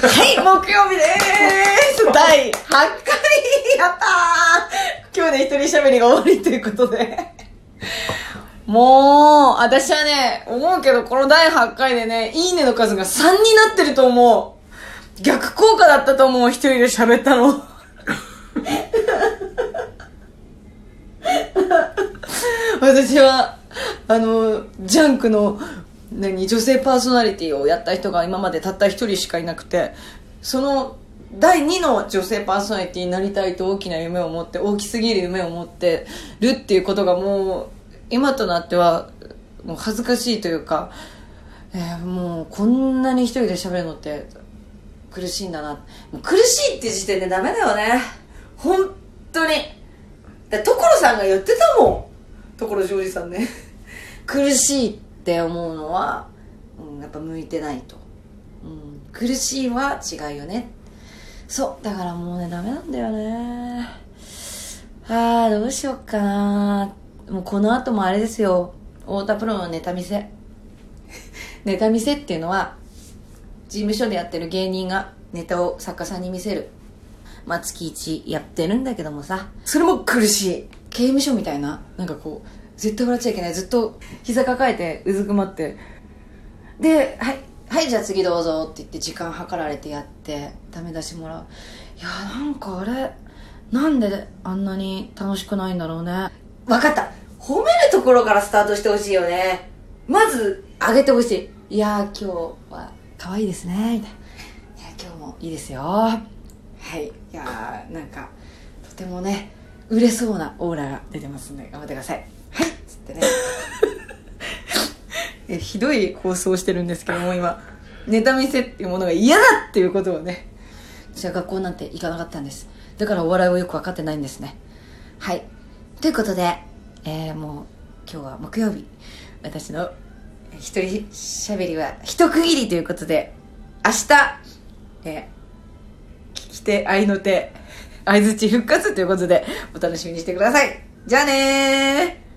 はい、木曜日でーす 第8回やったー今日で一人喋りが終わりということで。もう、私はね、思うけど、この第8回でね、いいねの数が3になってると思う。逆効果だったと思う、一人で喋ったの。私は、あの、ジャンクの、何、女性パーソナリティをやった人が今までたった一人しかいなくて、その、第2の女性パーソナリティになりたいと大きな夢を持って、大きすぎる夢を持ってるっていうことがもう、今となっては、もう恥ずかしいというか、えーもうこんなに一人で喋るのって苦しいんだな。苦しいって時点でダメだよね。本当に。だ所さんが言ってたもん。所ジョージさんね。苦しいって思うのは、うん、やっぱ向いてないと。うん、苦しいは違うよね。そう。だからもうね、ダメなんだよね。ああ、どうしよっかな。もうこの後もあれですよ。太田プロのネタ見せ。ネタ見せっていうのは、事務所でやってる芸人がネタを作家さんに見せる。まあ、月一やってるんだけどもさ、それも苦しい。刑務所みたいな、なんかこう、絶対笑っちゃいけない。ずっと膝抱えて、うずくまって。で、はい、はい、じゃあ次どうぞって言って時間計られてやって、ダメ出しもらう。いや、なんかあれ、なんであんなに楽しくないんだろうね。わかった。褒めるところからスタートしてほしいよね。まず、上げてほしい。いや、今日は可愛いですね。みたいな。いや、今日もいいですよ。はい。いや、なんか、とてもね、売れそうなオーラが出てますんで、頑張ってください。はい。つってね。えひどい放送をしてるんですけども、今。ネタ見せっていうものが嫌だっていうことをね。私は学校なんて行かなかったんです。だからお笑いをよく分かってないんですね。はい。ということで、えー、もう今日は木曜日。私の一人喋りは一区切りということで、明日、えー、聞き手、愛の手、相づち復活ということで、お楽しみにしてください。じゃあねー